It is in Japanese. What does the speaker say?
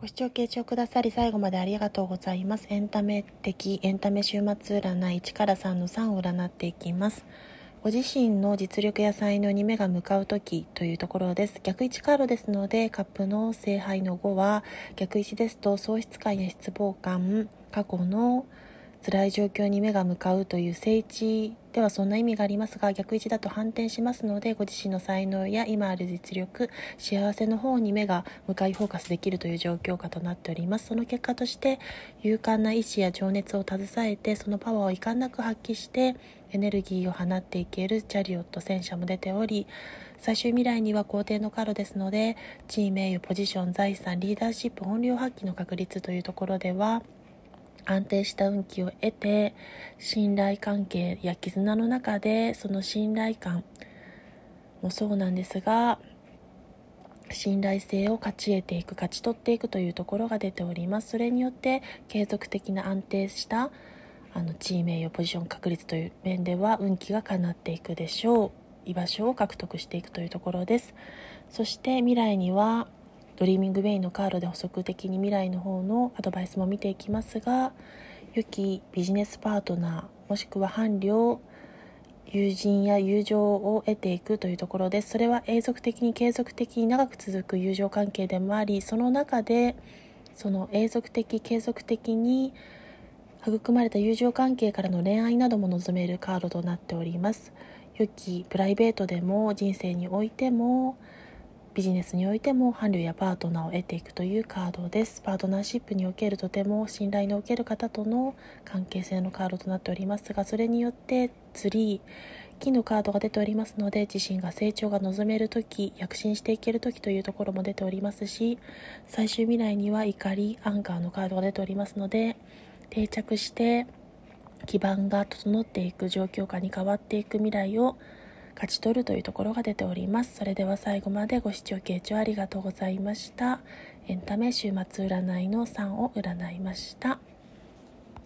ご視聴傾聴くださり最後までありがとうございます。エンタメ的、エンタメ週末占い1から3の3を占っていきます。ご自身の実力や才能に目が向かう時というところです。逆位置カードですので、カップの聖杯の5は、逆位置ですと喪失感や失望感、過去の辛い状況に目が向かうという聖地ではそんな意味がありますが逆位置だと反転しますのでご自身の才能や今ある実力幸せの方に目が向かいフォーカスできるという状況下となっております。その結果として勇敢な意志や情熱を携えてそのパワーを遺憾なく発揮してエネルギーを放っていけるチャリオット戦車も出ており最終未来には皇帝のカードですので地位名誉ポジション財産リーダーシップ本領発揮の確率というところでは安定した運気を得て信頼関係や絆の中でその信頼感もそうなんですが信頼性を勝ち得ていく勝ち取っていくというところが出ております。それによって継続的な安定したあの地位名誉ポジション確立という面では運気が叶っていくでしょう。居場所を獲得していくというところです。そして未来には Dreaming Way のカードで補足的に未来の方のアドバイスも見ていきますが良きビジネスパートナーもしくは伴侶友人や友情を得ていくというところです。それは永続的に継続的に長く続く友情関係でもありその中でその永続的継続的に育まれた友情関係からの恋愛なども望めるカードとなっております。良きプライベートでも人生においてもビジネスにおいても伴侶やパートナーを得ていくというカードです。パートナーシップにおけるとても信頼のおける方との関係性のカードとなっておりますがそれによってツリー金のカードが出ておりますので自身が成長が望める時躍進していける時というところも出ておりますし最終未来には怒りアンカーのカードが出ておりますので定着して基盤が整っていく状況下に変わっていく未来を勝ち取るというところが出ております。それでは最後までご視聴傾聴ありがとうございました。エンタメ週末占いの3を占いました。